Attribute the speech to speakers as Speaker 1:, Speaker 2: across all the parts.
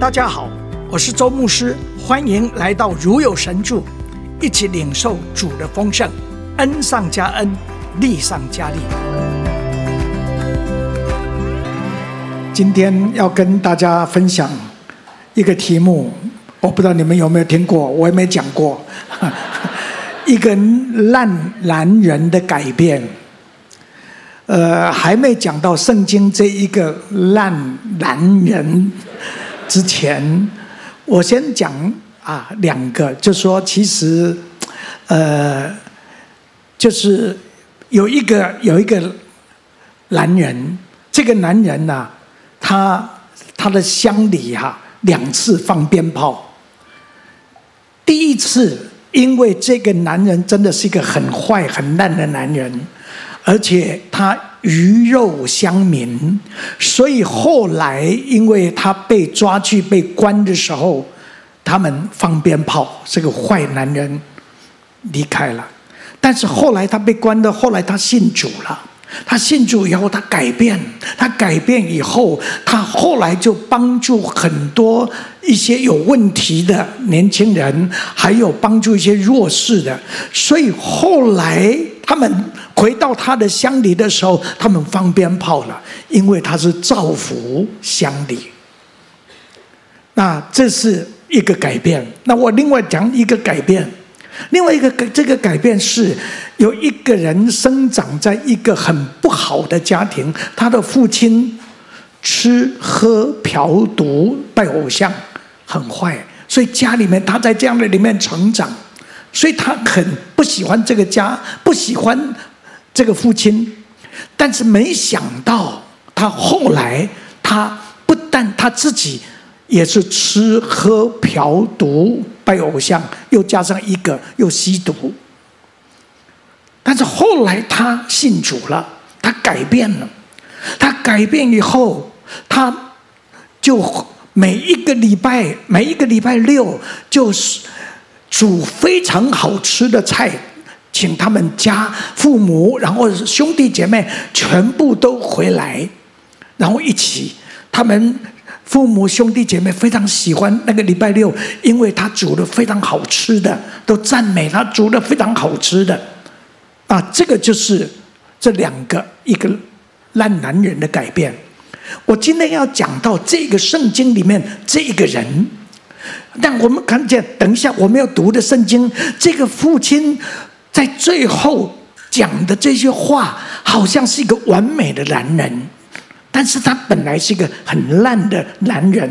Speaker 1: 大家好，我是周牧师，欢迎来到如有神助，一起领受主的丰盛，恩上加恩，力上加力。今天要跟大家分享一个题目，我不知道你们有没有听过，我也没讲过，一个烂男人的改变。呃，还没讲到圣经这一个烂男人。之前，我先讲啊两个，就说其实，呃，就是有一个有一个男人，这个男人呐、啊，他他的乡里哈、两次放鞭炮。第一次，因为这个男人真的是一个很坏很烂的男人，而且他。鱼肉乡民，所以后来因为他被抓去被关的时候，他们放鞭炮，这个坏男人离开了。但是后来他被关的，后来他信主了。他信主以后，他改变，他改变以后，他后来就帮助很多一些有问题的年轻人，还有帮助一些弱势的。所以后来他们。回到他的乡里的时候，他们放鞭炮了，因为他是造福乡里。那这是一个改变。那我另外讲一个改变，另外一个改这个改变是有一个人生长在一个很不好的家庭，他的父亲吃喝嫖赌拜偶像，很坏，所以家里面他在这样的里面成长，所以他很不喜欢这个家，不喜欢。这个父亲，但是没想到他后来，他不但他自己也是吃喝嫖赌拜偶像，又加上一个又吸毒。但是后来他信主了，他改变了，他改变以后，他就每一个礼拜，每一个礼拜六，就是煮非常好吃的菜。请他们家父母，然后兄弟姐妹全部都回来，然后一起。他们父母兄弟姐妹非常喜欢那个礼拜六，因为他煮的非常好吃的，都赞美他煮的非常好吃的。啊，这个就是这两个一个烂男人的改变。我今天要讲到这个圣经里面这个人，但我们看见，等一下我们要读的圣经，这个父亲。在最后讲的这些话，好像是一个完美的男人，但是他本来是一个很烂的男人。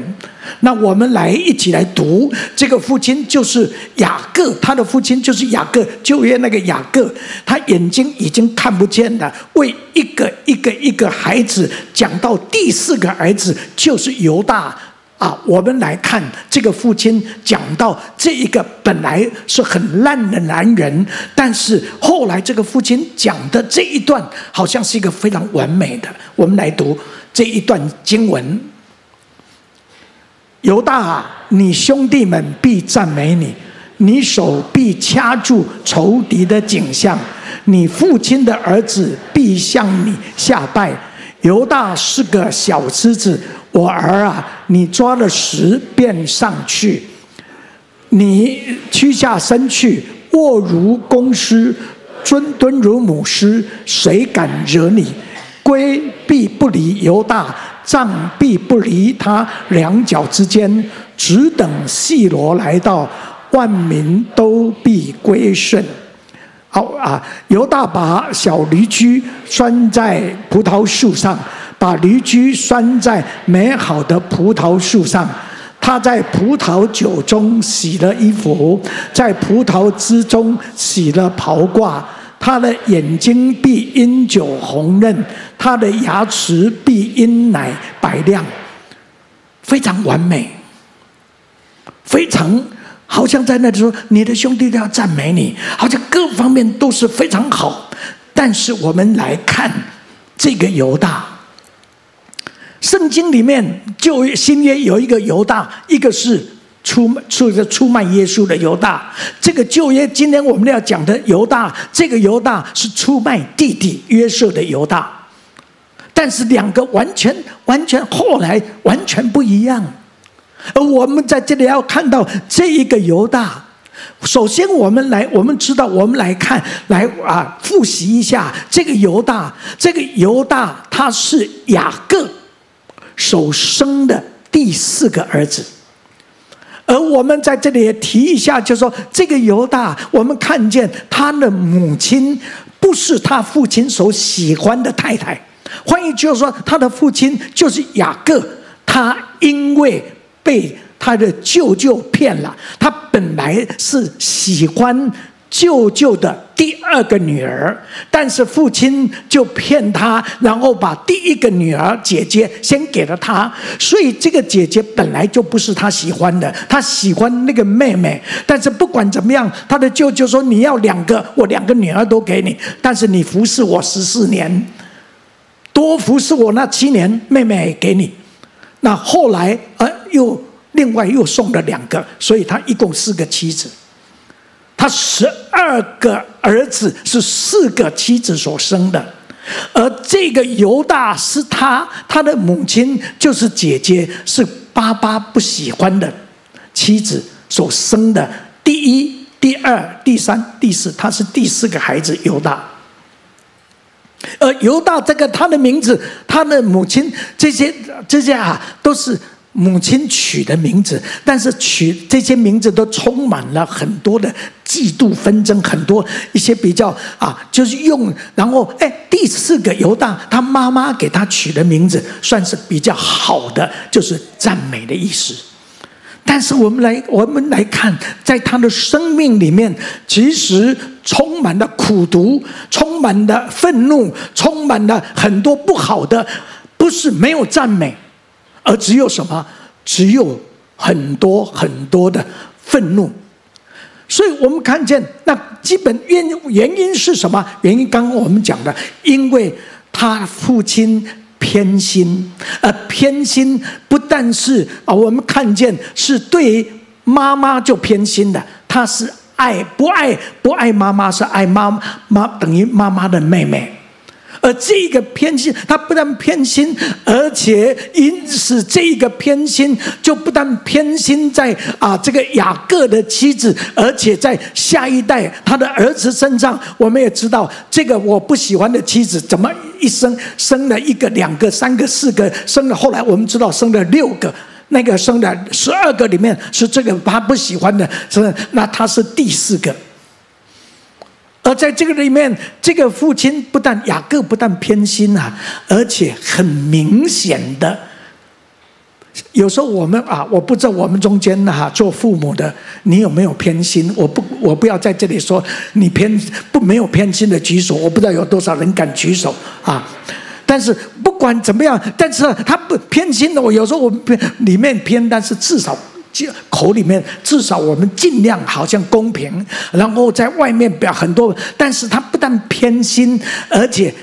Speaker 1: 那我们来一起来读，这个父亲就是雅各，他的父亲就是雅各，旧约那个雅各，他眼睛已经看不见了，为一个一个一个孩子讲到第四个儿子就是犹大。啊，我们来看这个父亲讲到这一个本来是很烂的男人，但是后来这个父亲讲的这一段好像是一个非常完美的。我们来读这一段经文：犹大啊，你兄弟们必赞美你，你手必掐住仇敌的颈项，你父亲的儿子必向你下拜。犹大是个小狮子。我儿啊，你抓了石便上去，你屈下身去，卧如公狮，蹲蹲如母狮，谁敢惹你？龟必不离犹大，杖必不离他两脚之间，只等细罗来到，万民都必归顺。好啊，犹大把小驴驹拴在葡萄树上。把驴驹拴在美好的葡萄树上，他在葡萄酒中洗了衣服，在葡萄汁中洗了袍褂。他的眼睛必因酒红润，他的牙齿必因奶白亮。非常完美，非常好像在那里说，你的兄弟都要赞美你，好像各方面都是非常好。但是我们来看这个犹大。圣经里面旧约新约有一个犹大，一个是出出个出卖耶稣的犹大。这个旧约今天我们要讲的犹大，这个犹大是出卖弟弟约瑟的犹大。但是两个完全完全后来完全不一样。而我们在这里要看到这一个犹大。首先，我们来，我们知道，我们来看，来啊，复习一下这个犹大。这个犹大他是雅各所生的第四个儿子。而我们在这里也提一下，就是说这个犹大，我们看见他的母亲不是他父亲所喜欢的太太。换言之，就是说他的父亲就是雅各，他因为被。他的舅舅骗了他，本来是喜欢舅舅的第二个女儿，但是父亲就骗他，然后把第一个女儿姐姐先给了他，所以这个姐姐本来就不是他喜欢的，他喜欢那个妹妹。但是不管怎么样，他的舅舅说：“你要两个，我两个女儿都给你，但是你服侍我十四年，多服侍我那七年，妹妹给你。”那后来呃又。另外又送了两个，所以他一共四个妻子。他十二个儿子是四个妻子所生的，而这个犹大是他他的母亲就是姐姐，是爸爸不喜欢的妻子所生的第一、第二、第三、第四，他是第四个孩子犹大。而犹大这个他的名字，他的母亲这些这些啊都是。母亲取的名字，但是取这些名字都充满了很多的嫉妒纷争，很多一些比较啊，就是用然后哎，第四个犹大，他妈妈给他取的名字算是比较好的，就是赞美的意思。但是我们来我们来看，在他的生命里面，其实充满了苦毒，充满了愤怒，充满了很多不好的，不是没有赞美。而只有什么？只有很多很多的愤怒。所以我们看见那基本原原因是什么？原因刚刚我们讲的，因为他父亲偏心，而偏心不但是啊，我们看见是对妈妈就偏心的，他是爱不爱不爱妈妈，是爱妈妈等于妈妈的妹妹。而这个偏心，他不但偏心，而且因此这个偏心就不但偏心在啊这个雅各的妻子，而且在下一代他的儿子身上，我们也知道这个我不喜欢的妻子怎么一生生了一个、两个、三个、四个，生了后来我们知道生了六个，那个生了十二个里面是这个他不喜欢的，是那他是第四个。而在这个里面，这个父亲不但雅各不但偏心啊，而且很明显的，有时候我们啊，我不知道我们中间哈做父母的，你有没有偏心？我不，我不要在这里说你偏不没有偏心的举手，我不知道有多少人敢举手啊。但是不管怎么样，但是他不偏心的，我有时候我偏里面偏，但是至少。口里面至少我们尽量好像公平，然后在外面表很多，但是他不但偏心，而且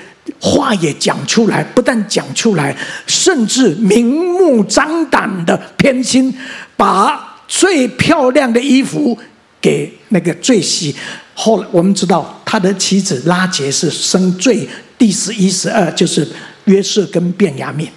Speaker 1: 话也讲出来，不但讲出来，甚至明目张胆的偏心，把最漂亮的衣服给那个最喜。后来我们知道他的妻子拉杰是生最第十一、十二，就是约瑟跟便雅悯。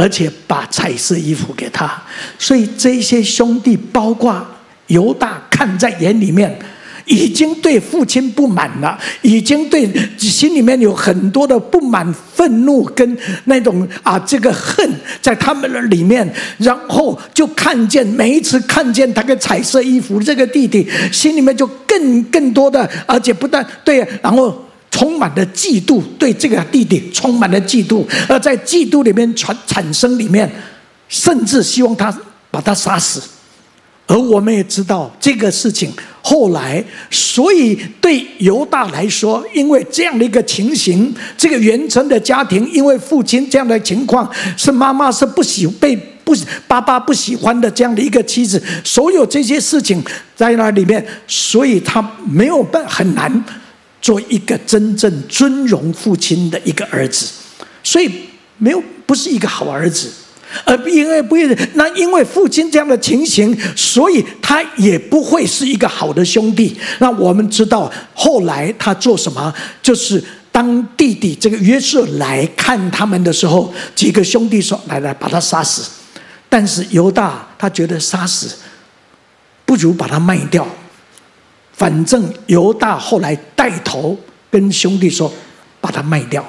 Speaker 1: 而且把彩色衣服给他，所以这些兄弟，包括犹大，看在眼里面，已经对父亲不满了，已经对心里面有很多的不满、愤怒跟那种啊这个恨在他们的里面，然后就看见每一次看见他个彩色衣服，这个弟弟心里面就更更多的，而且不但对，然后。充满了嫉妒，对这个弟弟充满了嫉妒，而在嫉妒里面产产生里面，甚至希望他把他杀死。而我们也知道这个事情后来，所以对犹大来说，因为这样的一个情形，这个原生的家庭，因为父亲这样的情况，是妈妈是不喜被不爸爸不喜欢的这样的一个妻子，所有这些事情在那里面，所以他没有办很难。做一个真正尊荣父亲的一个儿子，所以没有不是一个好儿子，而因为不那因为父亲这样的情形，所以他也不会是一个好的兄弟。那我们知道后来他做什么，就是当弟弟这个约瑟来看他们的时候，几个兄弟说：“来来，把他杀死。”但是犹大他觉得杀死不如把他卖掉。反正犹大后来带头跟兄弟说，把他卖掉。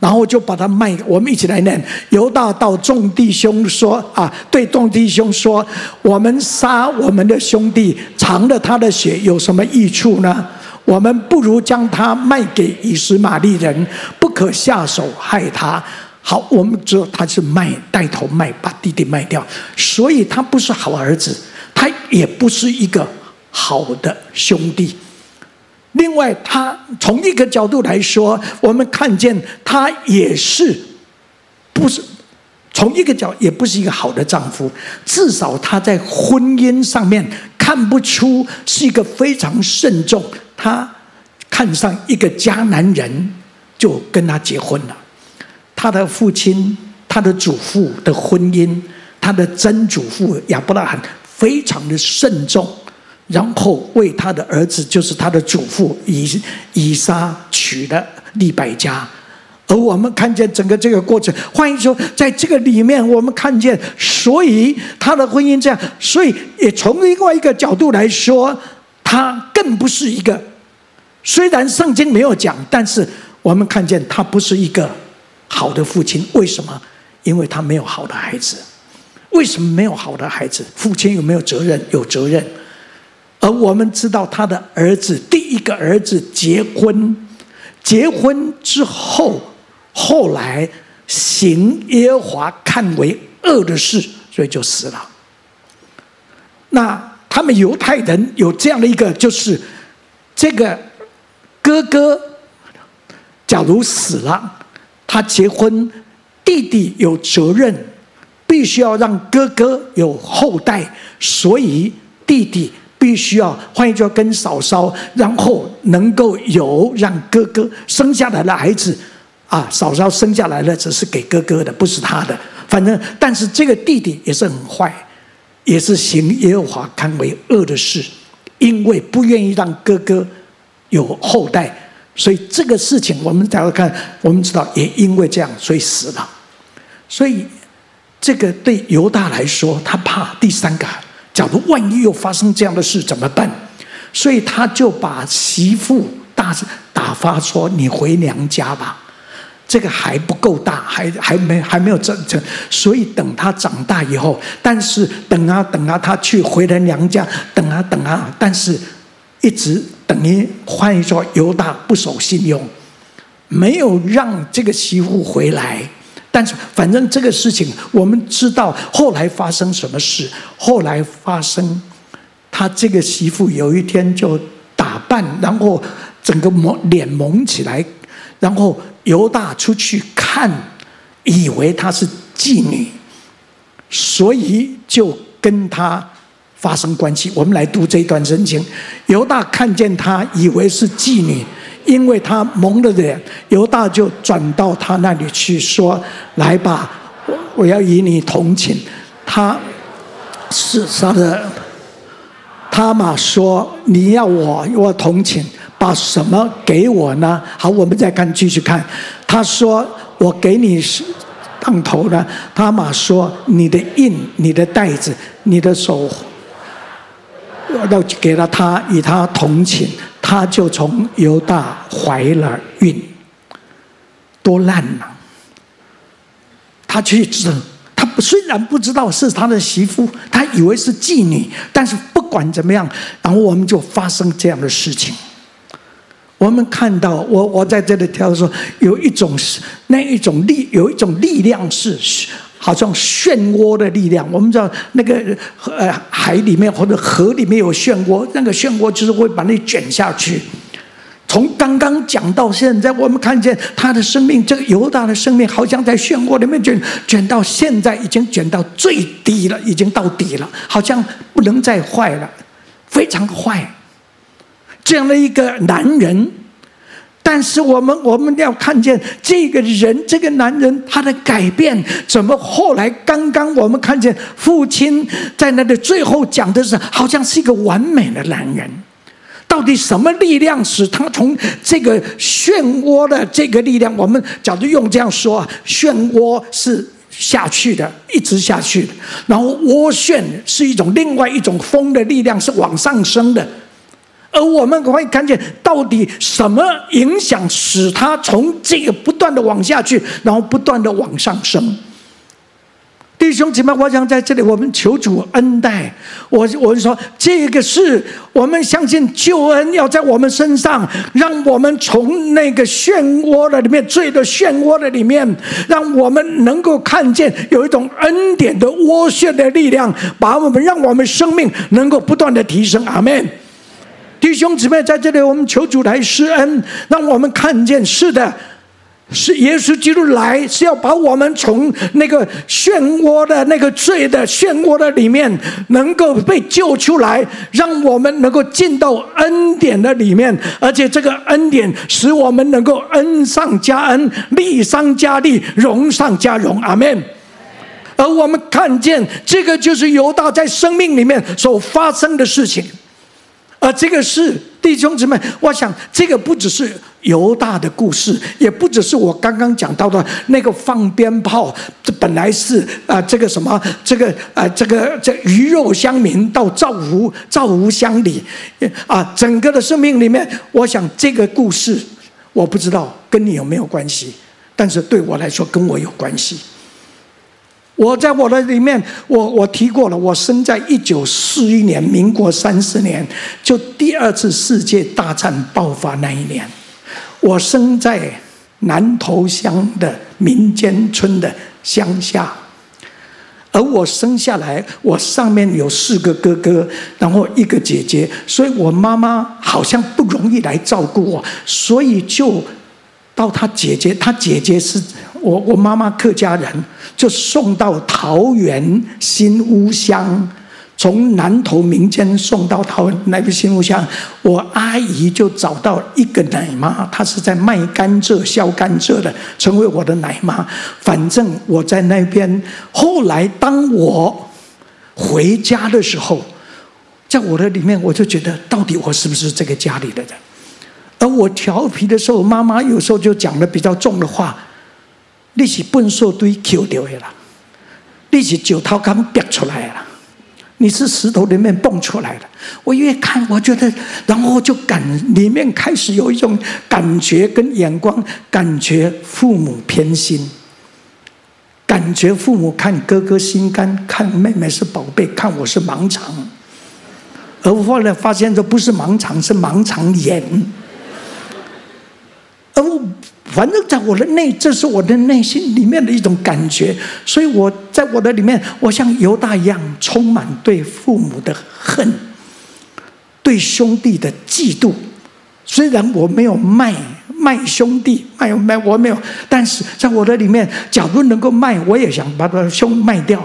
Speaker 1: 然后就把他卖，我们一起来念。犹大到众弟兄说：“啊，对众弟兄说，我们杀我们的兄弟，尝了他的血有什么益处呢？我们不如将他卖给以实玛利人，不可下手害他。好，我们知道他是卖，带头卖，把弟弟卖掉，所以他不是好儿子，他也不是一个好的兄弟。”另外，他从一个角度来说，我们看见他也是不是从一个角，也不是一个好的丈夫。至少他在婚姻上面看不出是一个非常慎重。他看上一个迦南人，就跟他结婚了。他的父亲、他的祖父的婚姻，他的曾祖父亚伯拉罕非常的慎重。然后为他的儿子，就是他的祖父以以撒娶了利百加，而我们看见整个这个过程，换言之，在这个里面，我们看见，所以他的婚姻这样，所以也从另外一个角度来说，他更不是一个。虽然圣经没有讲，但是我们看见他不是一个好的父亲。为什么？因为他没有好的孩子。为什么没有好的孩子？父亲有没有责任？有责任。而我们知道，他的儿子第一个儿子结婚，结婚之后，后来行耶和华看为恶的事，所以就死了。那他们犹太人有这样的一个，就是这个哥哥，假如死了，他结婚，弟弟有责任，必须要让哥哥有后代，所以弟弟。必须要换一句话跟嫂嫂，然后能够有让哥哥生下来的孩子，啊，嫂嫂生下来的只是给哥哥的，不是他的。反正，但是这个弟弟也是很坏，也是行耶和华看为恶的事，因为不愿意让哥哥有后代，所以这个事情我们才会看，我们知道也因为这样，所以死了。所以这个对犹大来说，他怕第三个。假如万一又发生这样的事怎么办？所以他就把媳妇大打发说：“你回娘家吧，这个还不够大，还还没还没有长成。所以等他长大以后，但是等啊等啊，他去回了娘家，等啊等啊，但是一直等于换一句话说，犹大不守信用，没有让这个媳妇回来。”但是，反正这个事情，我们知道后来发生什么事。后来发生，他这个媳妇有一天就打扮，然后整个蒙脸蒙起来，然后犹大出去看，以为她是妓女，所以就跟她发生关系。我们来读这段圣经，犹大看见她，以为是妓女。因为他蒙了脸，犹大就转到他那里去说：“来吧，我要与你同寝。”他是他的，他玛说：“你要我我同寝，把什么给我呢？”好，我们再看，继续看。他说：“我给你当头呢。”他玛说：“你的印、你的袋子、你的手，我都给了他，与他同寝。”他就从犹大怀了孕，多烂呐！他去知，他虽然不知道是他的媳妇，他以为是妓女，但是不管怎么样，然后我们就发生这样的事情。我们看到，我我在这里挑说，有一种是那一种力，有一种力量是。好像漩涡的力量，我们知道那个呃海里面或者河里面有漩涡，那个漩涡就是会把你卷下去。从刚刚讲到现在，我们看见他的生命，这个犹大的生命，好像在漩涡里面卷卷到现在，已经卷到最低了，已经到底了，好像不能再坏了，非常坏。这样的一个男人。但是我们我们要看见这个人，这个男人他的改变，怎么后来刚刚我们看见父亲在那里最后讲的是，好像是一个完美的男人。到底什么力量使他从这个漩涡的这个力量？我们假如用这样说，漩涡是下去的，一直下去的。然后涡旋是一种另外一种风的力量，是往上升的。而我们可以看见，到底什么影响使它从这个不断的往下去，然后不断的往上升？弟兄姐妹，我想在这里，我们求主恩待我。我说，这个是我们相信救恩要在我们身上，让我们从那个漩涡的里面，罪的漩涡的里面，让我们能够看见有一种恩典的涡旋的力量，把我们让我们生命能够不断的提升。阿门。弟兄姊妹，在这里，我们求主来施恩，让我们看见，是的。是耶稣基督来，是要把我们从那个漩涡的那个罪的漩涡的里面，能够被救出来，让我们能够进到恩典的里面，而且这个恩典使我们能够恩上加恩，利上加利，荣上加荣。阿门。而我们看见这个就是犹大在生命里面所发生的事情，而这个是弟兄姊妹，我想这个不只是。犹大的故事，也不只是我刚刚讲到的那个放鞭炮，这本来是啊、这个什么，这个啊、这个这鱼肉乡民到造湖造湖乡里，啊，整个的生命里面，我想这个故事，我不知道跟你有没有关系，但是对我来说跟我有关系。我在我的里面，我我提过了，我生在一九四一年，民国三十年，就第二次世界大战爆发那一年。我生在南投乡的民间村的乡下，而我生下来，我上面有四个哥哥，然后一个姐姐，所以我妈妈好像不容易来照顾我，所以就到她姐姐，她姐姐是我我妈妈客家人，就送到桃园新屋乡。从南投民间送到桃那个新屋乡，我阿姨就找到一个奶妈，她是在卖甘蔗、削甘蔗的，成为我的奶妈。反正我在那边。后来当我回家的时候，在我的里面，我就觉得，到底我是不是这个家里的人？而我调皮的时候，妈妈有时候就讲的比较重的话：“你是粪扫堆捡掉的啦，你是石头刚逼出来的啦。”你是石头里面蹦出来的，我越看我觉得，然后就感里面开始有一种感觉跟眼光，感觉父母偏心，感觉父母看哥哥心肝，看妹妹是宝贝，看我是盲肠，而后来发现这不是盲肠，是盲肠炎，而我。反正在我的内，这是我的内心里面的一种感觉，所以我在我的里面，我像犹大一样，充满对父母的恨，对兄弟的嫉妒。虽然我没有卖卖兄弟，卖卖我没有，但是在我的里面，假如能够卖，我也想把他兄卖掉。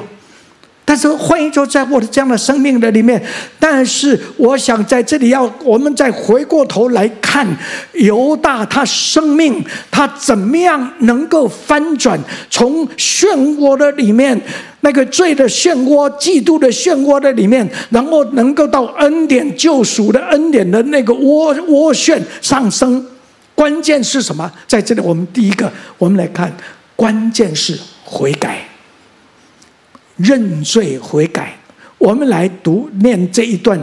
Speaker 1: 但是，欢迎就在我的这样的生命的里面。但是，我想在这里要我们再回过头来看犹大他生命，他怎么样能够翻转，从漩涡的里面那个罪的漩涡、嫉妒的漩涡的里面，然后能够到恩典救赎的恩典的那个涡涡旋上升。关键是什么？在这里，我们第一个，我们来看，关键是悔改。认罪悔改，我们来读念这一段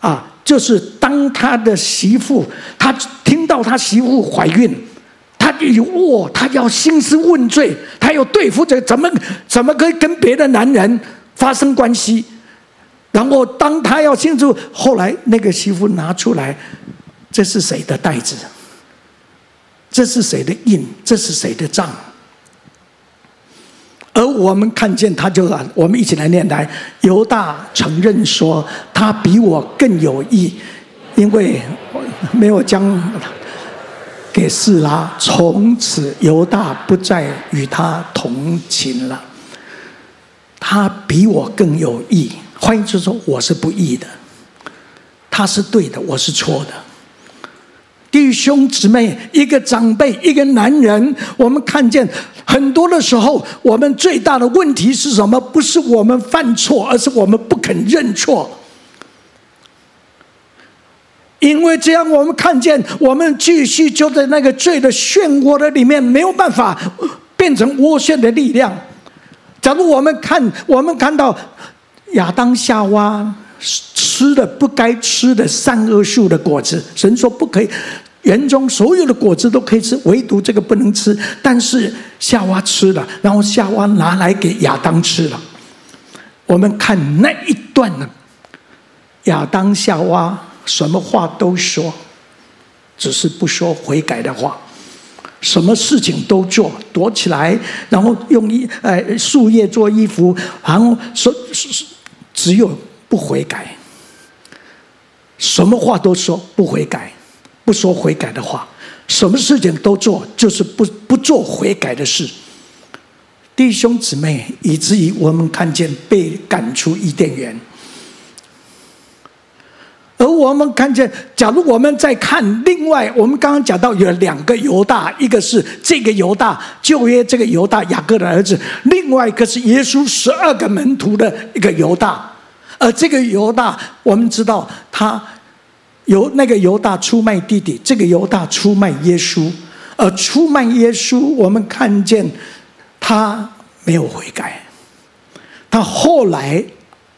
Speaker 1: 啊，就是当他的媳妇，他听到他媳妇怀孕，他有哇，他要兴师问罪，他要对付这怎么怎么可以跟别的男人发生关系？然后当他要庆祝，后来那个媳妇拿出来，这是谁的袋子？这是谁的印？这是谁的账？而我们看见他就啊，我们一起来念来。犹大承认说，他比我更有义，因为没有将给示拉。从此犹大不再与他同寝了。他比我更有义，换言之说，我是不义的，他是对的，我是错的。弟兄姊妹，一个长辈，一个男人，我们看见。很多的时候，我们最大的问题是什么？不是我们犯错，而是我们不肯认错。因为这样，我们看见我们继续就在那个罪的漩涡的里面，没有办法变成涡旋的力量。假如我们看，我们看到亚当夏娃吃了不该吃的善恶树的果子，神说不可以，园中所有的果子都可以吃，唯独这个不能吃。但是夏娃吃了，然后夏娃拿来给亚当吃了。我们看那一段呢，亚当夏娃什么话都说，只是不说悔改的话。什么事情都做，躲起来，然后用一呃树叶做衣服，然后说只有不悔改。什么话都说不悔改，不说悔改的话，什么事情都做，就是不不做悔改的事。弟兄姊妹，以至于我们看见被赶出伊甸园。而我们看见，假如我们再看另外，我们刚刚讲到有两个犹大，一个是这个犹大旧约这个犹大雅各的儿子，另外一个是耶稣十二个门徒的一个犹大。而这个犹大，我们知道他由那个犹大出卖弟弟，这个犹大出卖耶稣，而出卖耶稣，我们看见他没有悔改，他后来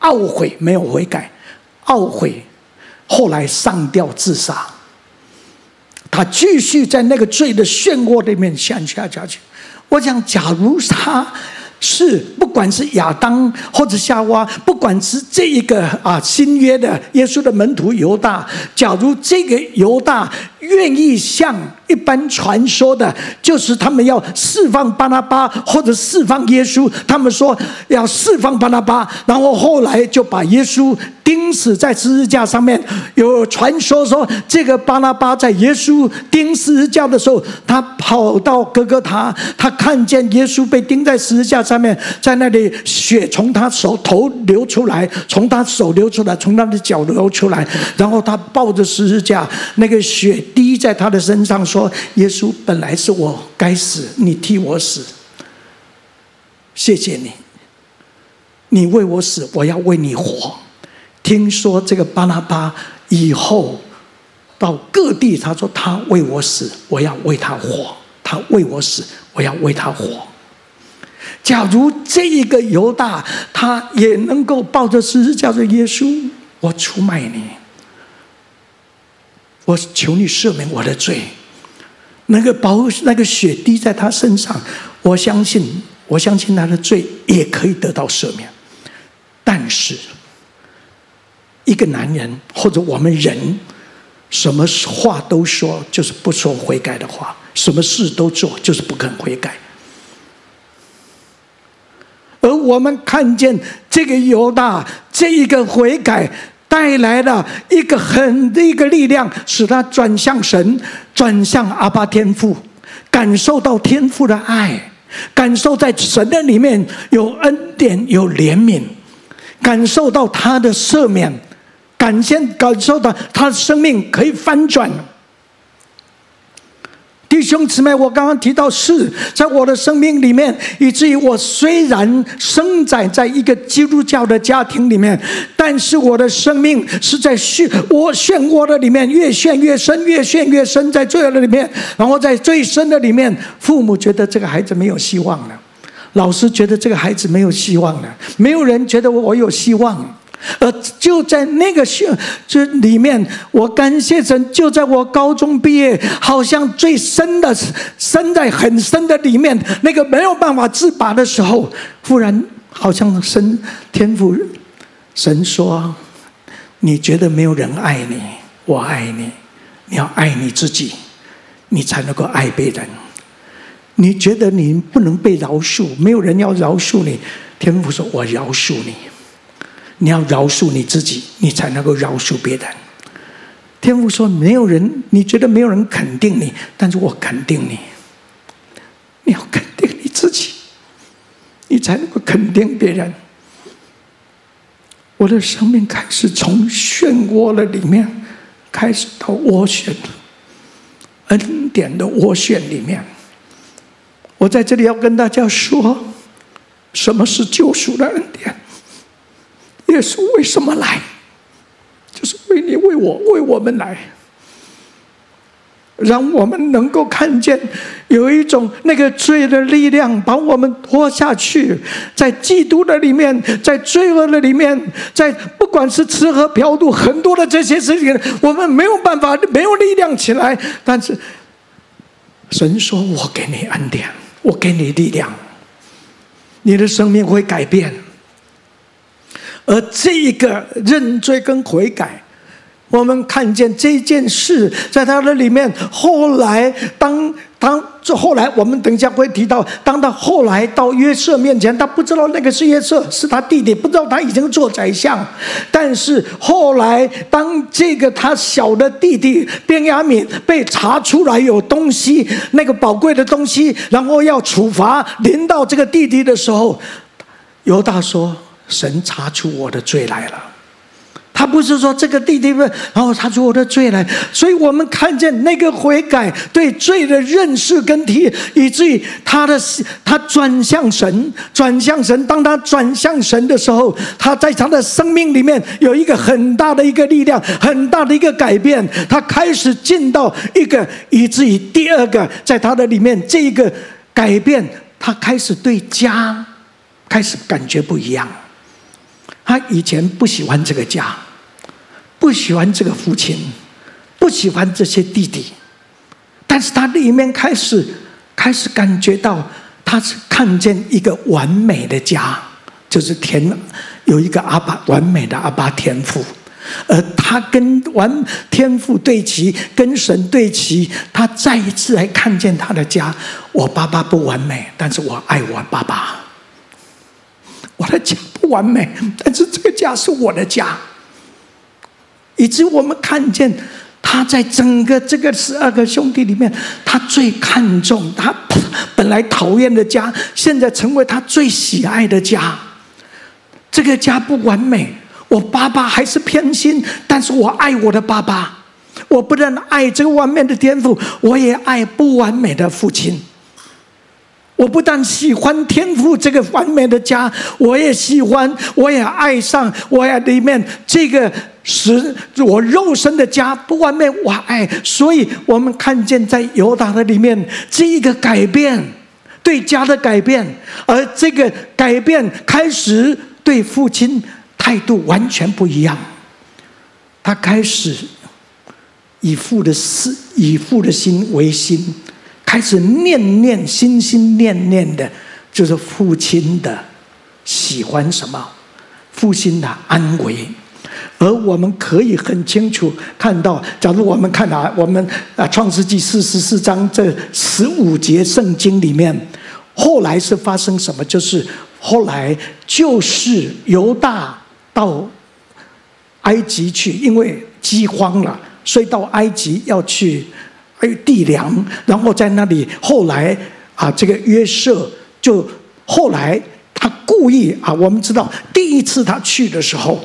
Speaker 1: 懊悔，没有悔改，懊悔。后来上吊自杀，他继续在那个罪的漩涡里面向下下去。我想，假如他。是，不管是亚当或者夏娃，不管是这一个啊新约的耶稣的门徒犹大，假如这个犹大愿意像一般传说的，就是他们要释放巴拿巴或者释放耶稣，他们说要释放巴拿巴，然后后来就把耶稣钉死在十字架上面。有传说说，这个巴拿巴在耶稣钉十字架的时候，他跑到哥哥他，他看见耶稣被钉在十字架。上面在那里，血从他手头流出来，从他手流出来，从他的脚流出来，然后他抱着十字架，那个血滴在他的身上，说：“耶稣，本来是我该死，你替我死，谢谢你，你为我死，我要为你活。”听说这个巴拿巴以后到各地，他说：“他为我死，我要为他活；他为我死，我要为他活。”假如这一个犹大，他也能够抱着十字架的耶稣，我出卖你，我求你赦免我的罪。那个宝，那个血滴在他身上，我相信，我相信他的罪也可以得到赦免。但是，一个男人或者我们人，什么话都说，就是不说悔改的话；什么事都做，就是不肯悔改。而我们看见这个犹大，这一个悔改带来了一个很的一个力量，使他转向神，转向阿爸天父，感受到天父的爱，感受在神的里面有恩典、有怜悯，感受到他的赦免，感先感受到他的生命可以翻转。弟兄姊妹，我刚刚提到是在我的生命里面，以至于我虽然生长在一个基督教的家庭里面，但是我的生命是在漩涡漩涡的里面，越陷越深，越陷越深，在罪恶的里面，然后在最深的里面，父母觉得这个孩子没有希望了，老师觉得这个孩子没有希望了，没有人觉得我有希望。而就在那个学这里面，我感谢神。就在我高中毕业，好像最深的、深在很深的里面，那个没有办法自拔的时候，忽然好像神天父神说：“你觉得没有人爱你，我爱你。你要爱你自己，你才能够爱别人。你觉得你不能被饶恕，没有人要饶恕你。天父说：我饶恕你。”你要饶恕你自己，你才能够饶恕别人。天父说：“没有人，你觉得没有人肯定你，但是我肯定你。你要肯定你自己，你才能够肯定别人。”我的生命开始从漩涡的里面开始到涡旋，恩典的涡旋里面。我在这里要跟大家说，什么是救赎的恩典？耶稣为什么来？就是为你、为我、为我们来。让我们能够看见有一种那个罪的力量把我们拖下去，在嫉妒的里面，在罪恶的里面，在不管是吃喝嫖赌很多的这些事情，我们没有办法，没有力量起来。但是神说：“我给你恩典，我给你力量，你的生命会改变。”而这一个认罪跟悔改。我们看见这件事，在他的里面。后来，当当这后来，我们等一下会提到，当他后来到约瑟面前，他不知道那个是约瑟，是他弟弟，不知道他已经做宰相。但是后来，当这个他小的弟弟便雅悯被查出来有东西，那个宝贵的东西，然后要处罚临到这个弟弟的时候，犹大说：“神查出我的罪来了。”他不是说这个弟弟问，然后查出我的罪来，所以我们看见那个悔改对罪的认识跟提，以至于他的他转向神，转向神。当他转向神的时候，他在他的生命里面有一个很大的一个力量，很大的一个改变。他开始进到一个，以至于第二个，在他的里面这一个改变，他开始对家开始感觉不一样。他以前不喜欢这个家。不喜欢这个父亲，不喜欢这些弟弟，但是他里面开始开始感觉到，他是看见一个完美的家，就是天有一个阿爸完美的阿爸天父，而他跟完天父对齐，跟神对齐，他再一次来看见他的家。我爸爸不完美，但是我爱我爸爸。我的家完美，但是这个家是我的家。以及我们看见他在整个这个十二个兄弟里面，他最看重他本来讨厌的家，现在成为他最喜爱的家。这个家不完美，我爸爸还是偏心，但是我爱我的爸爸。我不但爱这个完美的天赋，我也爱不完美的父亲。我不但喜欢天赋这个完美的家，我也喜欢，我也爱上，我也里面这个使我肉身的家不完美，我爱。所以我们看见在犹大的里面这一个改变，对家的改变，而这个改变开始对父亲态度完全不一样。他开始以父的思，以父的心为心。开始念念心心念念的，就是父亲的喜欢什么，父亲的安危，而我们可以很清楚看到，假如我们看啊，我们啊创世纪四十四章这十五节圣经里面，后来是发生什么？就是后来就是犹大到埃及去，因为饥荒了，所以到埃及要去。还有地粮，然后在那里，后来啊，这个约瑟就后来他故意啊，我们知道第一次他去的时候，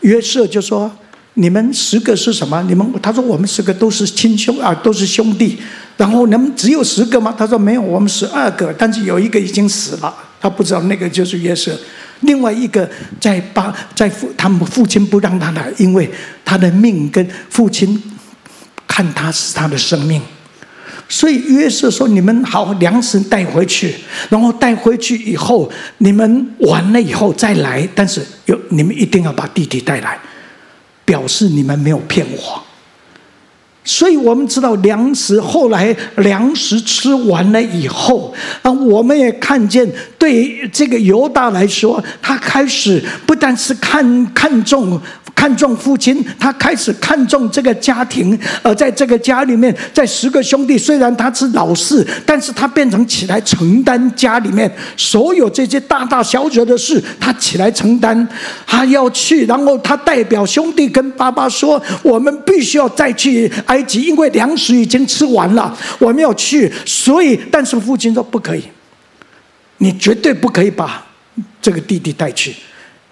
Speaker 1: 约瑟就说：“你们十个是什么？你们他说我们十个都是亲兄啊，都是兄弟。然后你们只有十个吗？他说没有，我们十二个，但是有一个已经死了，他不知道那个就是约瑟。另外一个在巴在父他们父亲不让他来，因为他的命跟父亲。”看他是他的生命，所以约瑟说：“你们好，粮食带回去，然后带回去以后，你们完了以后再来。但是有你们一定要把弟弟带来，表示你们没有骗我。”所以我们知道粮食后来粮食吃完了以后，啊，我们也看见对这个犹大来说，他开始不但是看看重看重父亲，他开始看重这个家庭。而在这个家里面，在十个兄弟，虽然他是老四，但是他变成起来承担家里面所有这些大大小小的事，他起来承担，他要去，然后他代表兄弟跟爸爸说：“我们必须要再去。”埃及，因为粮食已经吃完了，我们要去，所以，但是父亲说不可以，你绝对不可以把这个弟弟带去，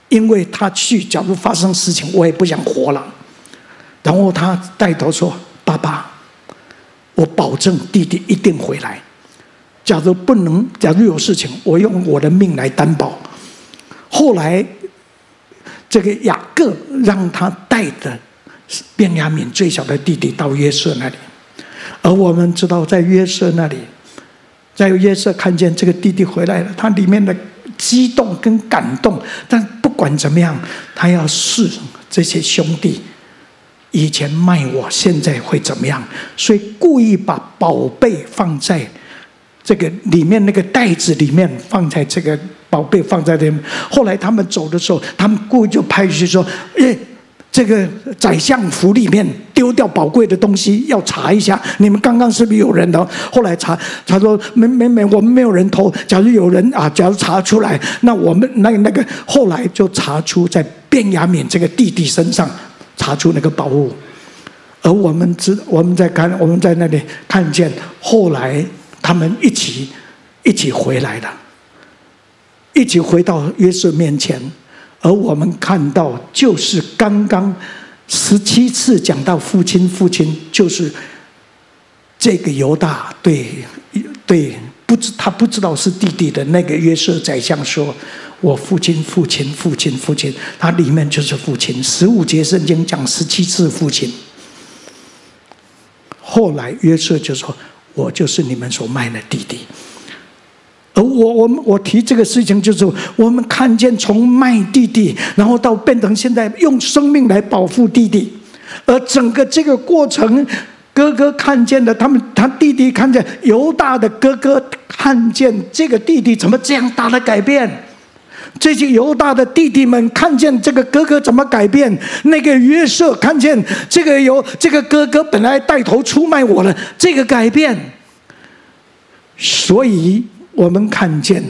Speaker 1: 因为他去，假如发生事情，我也不想活了。然后他带头说：“爸爸，我保证弟弟一定回来。假如不能，假如有事情，我用我的命来担保。”后来，这个雅各让他带的。便雅悯最小的弟弟到约瑟那里，而我们知道，在约瑟那里，在约瑟看见这个弟弟回来了，他里面的激动跟感动。但不管怎么样，他要试这些兄弟以前卖我，现在会怎么样？所以故意把宝贝放在这个里面那个袋子里面，放在这个宝贝放在这里。后来他们走的时候，他们故意就拍去说：“诶。”这个宰相府里面丢掉宝贵的东西，要查一下。你们刚刚是不是有人偷？后来查，他说没没没，我们没有人偷。假如有人啊，假如查出来，那我们那那个后来就查出在卞雅敏这个弟弟身上查出那个宝物，而我们知我们在看我们在那里看见，后来他们一起一起回来了，一起回到约瑟面前。而我们看到，就是刚刚十七次讲到父亲，父亲就是这个犹大对对不知他不知道是弟弟的那个约瑟宰相说：“我父亲，父亲，父亲，父亲。”他里面就是父亲。十五节圣经讲十七次父亲。后来约瑟就说：“我就是你们所卖的弟弟。”而我我们我提这个事情，就是我们看见从卖弟弟，然后到变成现在用生命来保护弟弟，而整个这个过程，哥哥看见的，他们他弟弟看见犹大的哥哥看见这个弟弟怎么这样大的改变，这些犹大的弟弟们看见这个哥哥怎么改变，那个约瑟看见这个有这个哥哥本来带头出卖我的这个改变，所以。我们看见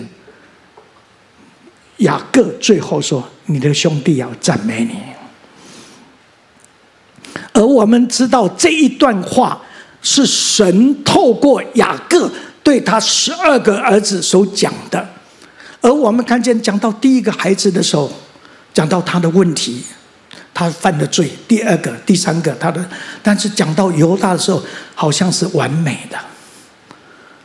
Speaker 1: 雅各最后说：“你的兄弟要赞美你。”而我们知道这一段话是神透过雅各对他十二个儿子所讲的。而我们看见讲到第一个孩子的时候，讲到他的问题，他犯的罪；第二个、第三个，他的，但是讲到犹大的时候，好像是完美的，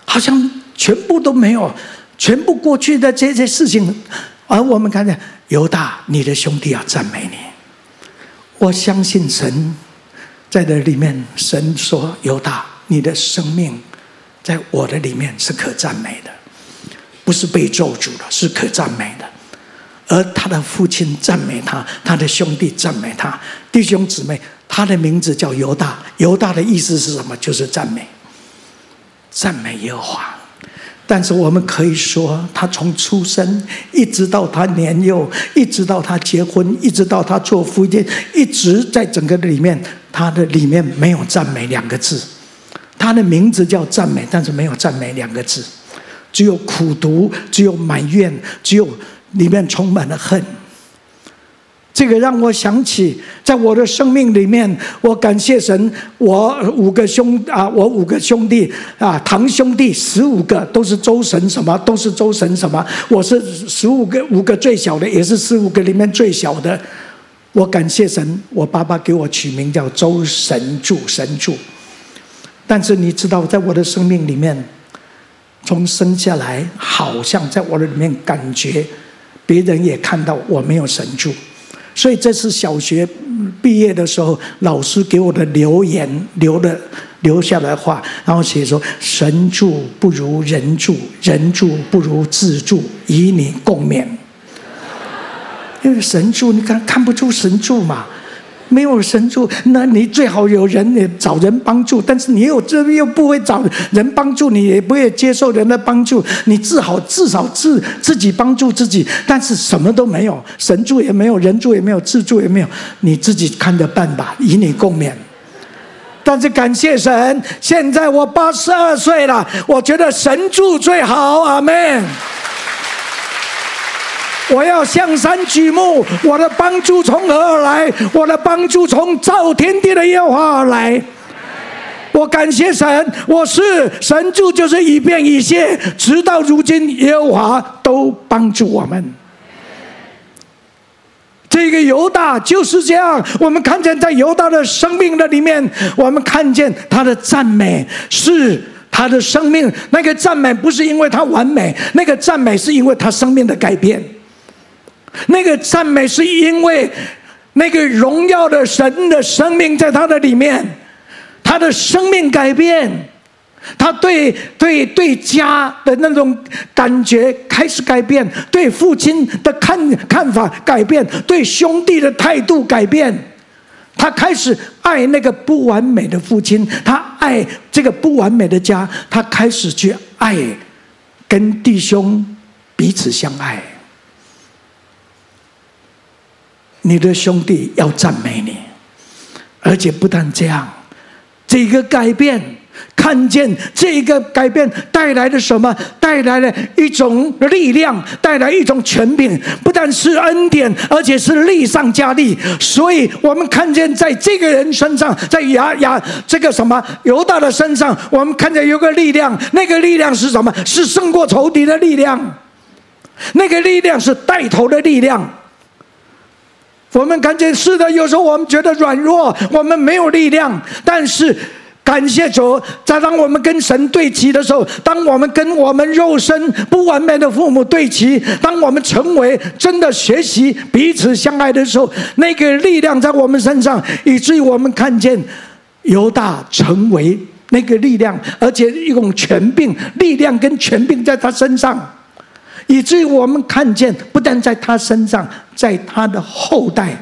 Speaker 1: 好像。全部都没有，全部过去的这些事情，而我们看见犹大，你的兄弟要赞美你。我相信神在这里面，神说犹大，你的生命在我的里面是可赞美的，不是被咒诅的，是可赞美的。而他的父亲赞美他，他的兄弟赞美他，弟兄姊妹，他的名字叫犹大。犹大的意思是什么？就是赞美，赞美耶和华。但是我们可以说，他从出生一直到他年幼，一直到他结婚，一直到他做夫妻，一直在整个里面，他的里面没有赞美两个字。他的名字叫赞美，但是没有赞美两个字，只有苦读，只有埋怨，只有里面充满了恨。这个让我想起，在我的生命里面，我感谢神，我五个兄啊，我五个兄弟啊，堂兄弟十五个都是周神什么，都是周神什么。我是十五个五个最小的，也是十五个里面最小的。我感谢神，我爸爸给我取名叫周神助神助。但是你知道，在我的生命里面，从生下来，好像在我的里面感觉，别人也看到我没有神助。所以这次小学毕业的时候，老师给我的留言留的留下来话，然后写说：“神助不如人助，人助不如自助，与你共勉。”因为神助，你看看不出神助嘛。没有神助，那你最好有人也找人帮助。但是你又这又不会找人帮助，你也不会接受人的帮助。你至少至少自自己帮助自己，但是什么都没有，神助也没有，人助也没有，自助也没有，你自己看着办吧，与你共勉。但是感谢神，现在我八十二岁了，我觉得神助最好，阿门。我要向山举目，我的帮助从何而来？我的帮助从造天地的耶和华而来。我感谢神，我是神助，就是以便以谢，直到如今，耶和华都帮助我们。这个犹大就是这样，我们看见在犹大的生命的里面，我们看见他的赞美是他的生命。那个赞美不是因为他完美，那个赞美是因为他生命的改变。那个赞美是因为那个荣耀的神的生命在他的里面，他的生命改变，他对对对家的那种感觉开始改变，对父亲的看看法改变，对兄弟的态度改变。他开始爱那个不完美的父亲，他爱这个不完美的家，他开始去爱跟弟兄彼此相爱。你的兄弟要赞美你，而且不但这样，这个改变。看见这个改变带来的什么？带来了一种力量，带来一种权柄，不但是恩典，而且是力上加力。所以我们看见在这个人身上，在亚亚这个什么犹大的身上，我们看见有个力量，那个力量是什么？是胜过仇敌的力量。那个力量是带头的力量。我们看见是的，有时候我们觉得软弱，我们没有力量，但是。感谢主，在当我们跟神对齐的时候，当我们跟我们肉身不完美的父母对齐，当我们成为真的学习彼此相爱的时候，那个力量在我们身上，以至于我们看见犹大成为那个力量，而且一种权柄，力量跟权柄在他身上，以至于我们看见，不但在他身上，在他的后代。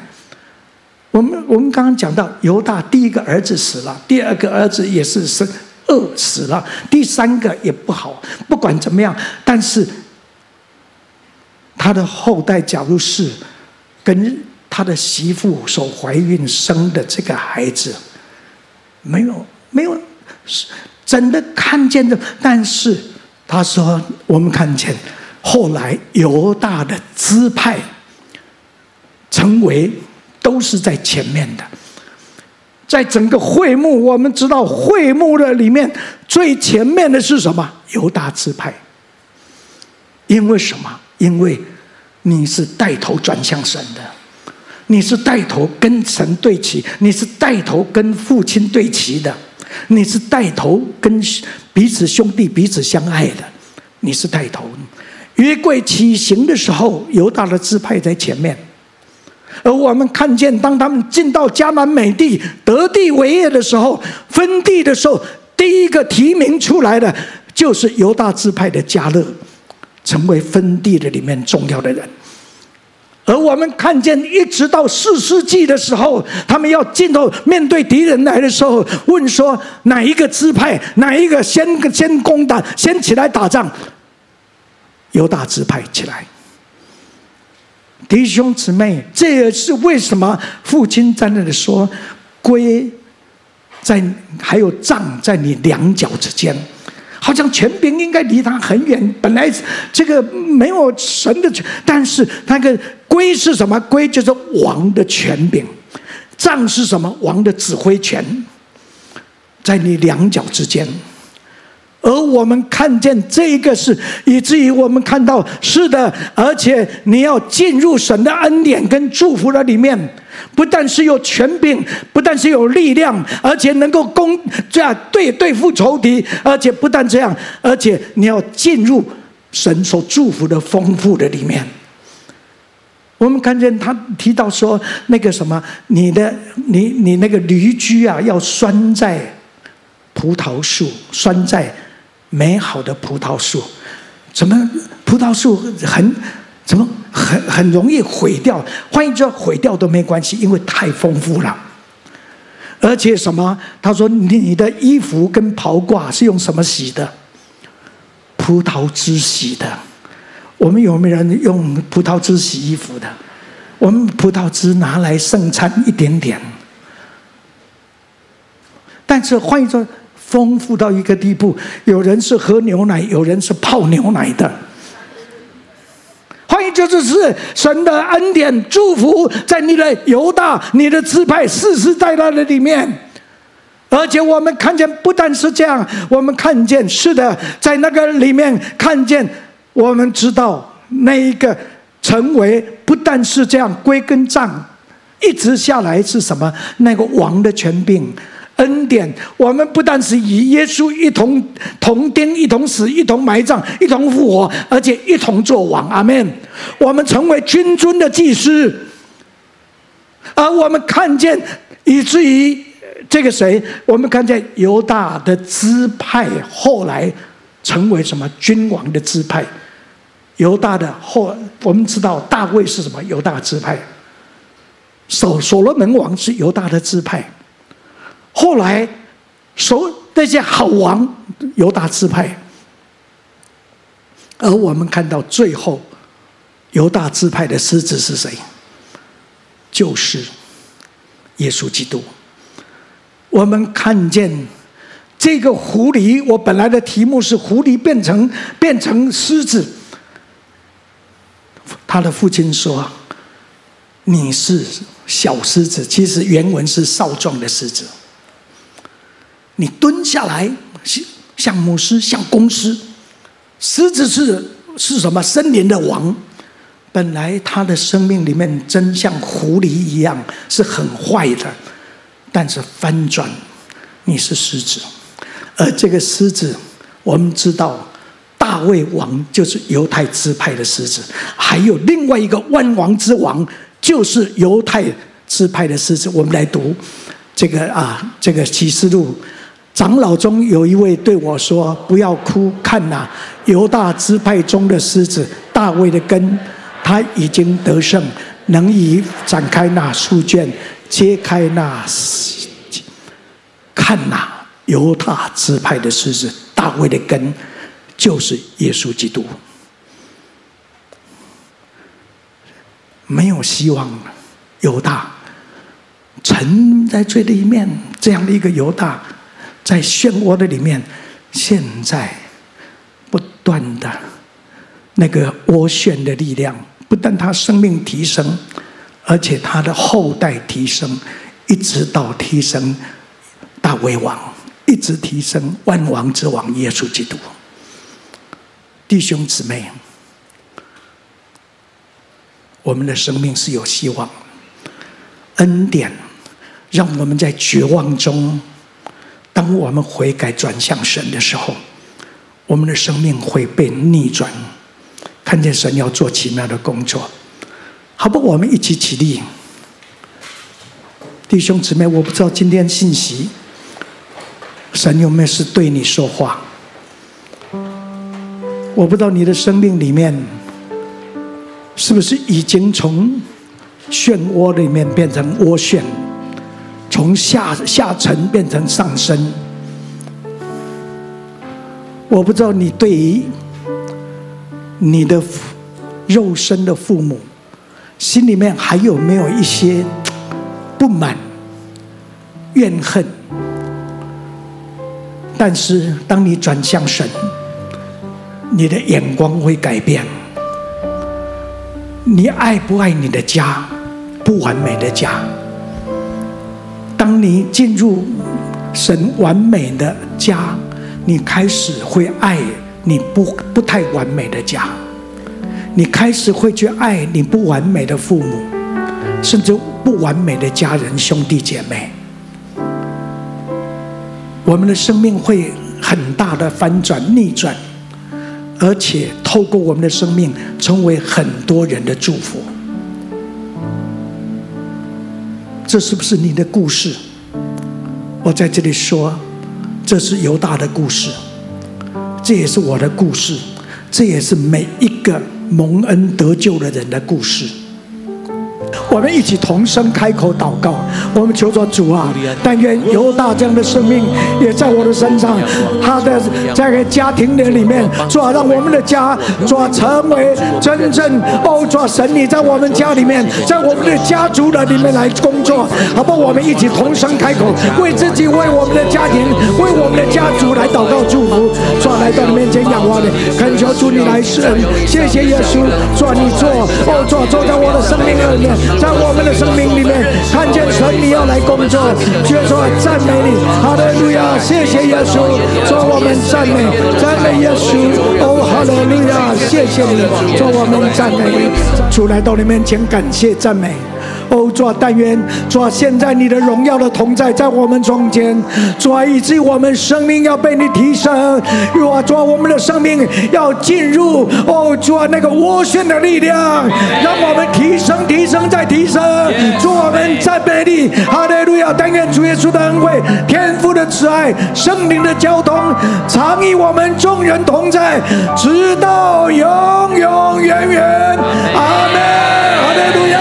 Speaker 1: 我们我们刚刚讲到犹大第一个儿子死了，第二个儿子也是生饿死了，第三个也不好。不管怎么样，但是他的后代，假如是跟他的媳妇所怀孕生的这个孩子，没有没有是真的看见的。但是他说，我们看见后来犹大的支派成为。都是在前面的，在整个会幕，我们知道会幕的里面最前面的是什么？犹大支派。因为什么？因为你是带头转向神的，你是带头跟神对齐，你是带头跟父亲对齐的，你是带头跟彼此兄弟彼此相爱的，你是带头。约柜起行的时候，犹大的支派在前面。而我们看见，当他们进到迦南美地得地为业的时候，分地的时候，第一个提名出来的就是犹大支派的迦勒，成为分地的里面重要的人。而我们看见，一直到四世纪的时候，他们要进到面对敌人来的时候，问说哪一个支派，哪一个先先攻打，先起来打仗？犹大支派起来。弟兄姊妹，这也是为什么父亲在那里说：“龟在，还有杖在你两脚之间，好像权柄应该离他很远。本来这个没有神的权，但是那个龟是什么？龟就是王的权柄，杖是什么？王的指挥权，在你两脚之间。”而我们看见这一个是，以至于我们看到是的，而且你要进入神的恩典跟祝福的里面，不但是有权柄，不但是有力量，而且能够攻这样对对付仇敌，而且不但这样，而且你要进入神所祝福的丰富的里面。我们看见他提到说那个什么，你的你你那个驴驹啊，要拴在葡萄树，拴在。美好的葡萄树，怎么葡萄树很怎么很很容易毁掉？换一句话，毁掉都没关系，因为太丰富了。而且什么？他说：“你的衣服跟袍褂是用什么洗的？葡萄汁洗的。我们有没有人用葡萄汁洗衣服的？我们葡萄汁拿来盛餐一点点。但是换一种。”丰富到一个地步，有人是喝牛奶，有人是泡牛奶的。欢迎，这就是神的恩典祝福，在你的犹大、你的支派世世代代的里面。而且我们看见，不但是这样，我们看见是的，在那个里面看见，我们知道那一个成为，不但是这样，归根杖一直下来是什么？那个王的权柄。恩典，我们不但是与耶稣一同同钉、一同死、一同埋葬、一同复活，而且一同作王。阿门。我们成为君尊的祭司，而我们看见，以至于这个谁？我们看见犹大的支派后来成为什么？君王的支派。犹大的后，我们知道大卫是什么？犹大支派。所所罗门王是犹大的支派。后来，所那些好王，犹大支派。而我们看到最后，犹大支派的狮子是谁？就是耶稣基督。我们看见这个狐狸，我本来的题目是狐狸变成变成狮子。他的父亲说：“你是小狮子，其实原文是少壮的狮子。你蹲下来，像像母狮，像公狮。狮子是是什么？森林的王。本来他的生命里面真像狐狸一样，是很坏的。”但是翻转，你是狮子，而这个狮子，我们知道大卫王就是犹太支派的狮子，还有另外一个万王之王就是犹太支派的狮子。我们来读这个啊，这个启示录，长老中有一位对我说：“不要哭，看呐，犹大支派中的狮子大卫的根，他已经得胜，能以展开那书卷。”揭开那，看呐，犹大支派的狮子，大卫的根，就是耶稣基督。没有希望了，犹大沉在最里面，这样的一个犹大，在漩涡的里面，现在不断的那个涡旋的力量，不但他生命提升。而且他的后代提升，一直到提升大威王，一直提升万王之王耶稣基督。弟兄姊妹，我们的生命是有希望，恩典让我们在绝望中，当我们悔改转向神的时候，我们的生命会被逆转，看见神要做奇妙的工作。好不，我们一起起立，弟兄姊妹，我不知道今天信息，神有没有是对你说话？我不知道你的生命里面，是不是已经从漩涡里面变成涡旋，从下下沉变成上升？我不知道你对于你的肉身的父母。心里面还有没有一些不满、怨恨？但是当你转向神，你的眼光会改变。你爱不爱你的家？不完美的家。当你进入神完美的家，你开始会爱你不不太完美的家。你开始会去爱你不完美的父母，甚至不完美的家人、兄弟姐妹。我们的生命会很大的翻转、逆转，而且透过我们的生命，成为很多人的祝福。这是不是你的故事？我在这里说，这是犹大的故事，这也是我的故事，这也是每一个。蒙恩得救的人的故事。我们一起同声开口祷告，我们求说主啊，但愿犹大这样的生命也在我的身上，他的在个家庭的里面，主啊，让我们的家主啊成为真正哦，主神你在我们家里面，在我们的家族的里面来工作，好不好？我们一起同声开口，为自己、为我们的家庭、为我们的家族来祷告祝福。主啊，来到你面前仰望你，恳求主你来施恩，谢谢耶稣，主啊，你做哦，主坐在我的生命里面。在我们的生命里面，看见神你要来工作，就说赞美你，哈利路亚，谢谢耶稣，做我们赞美，赞美耶稣，哦，哈利路亚，谢谢你，做我们赞美，主来到你面前，感谢赞美。主啊，但愿主啊，现在你的荣耀的同在在我们中间，主啊，以至于我们生命要被你提升，主啊，主啊，我们的生命要进入哦，主啊，那个涡旋的力量，让我们提升、提升再提升。主，我们赞美你，哈利路亚！但愿主耶稣的恩惠、天父的慈爱、圣灵的交通，常与我们众人同在，直到永永远远。阿门。哈利路亚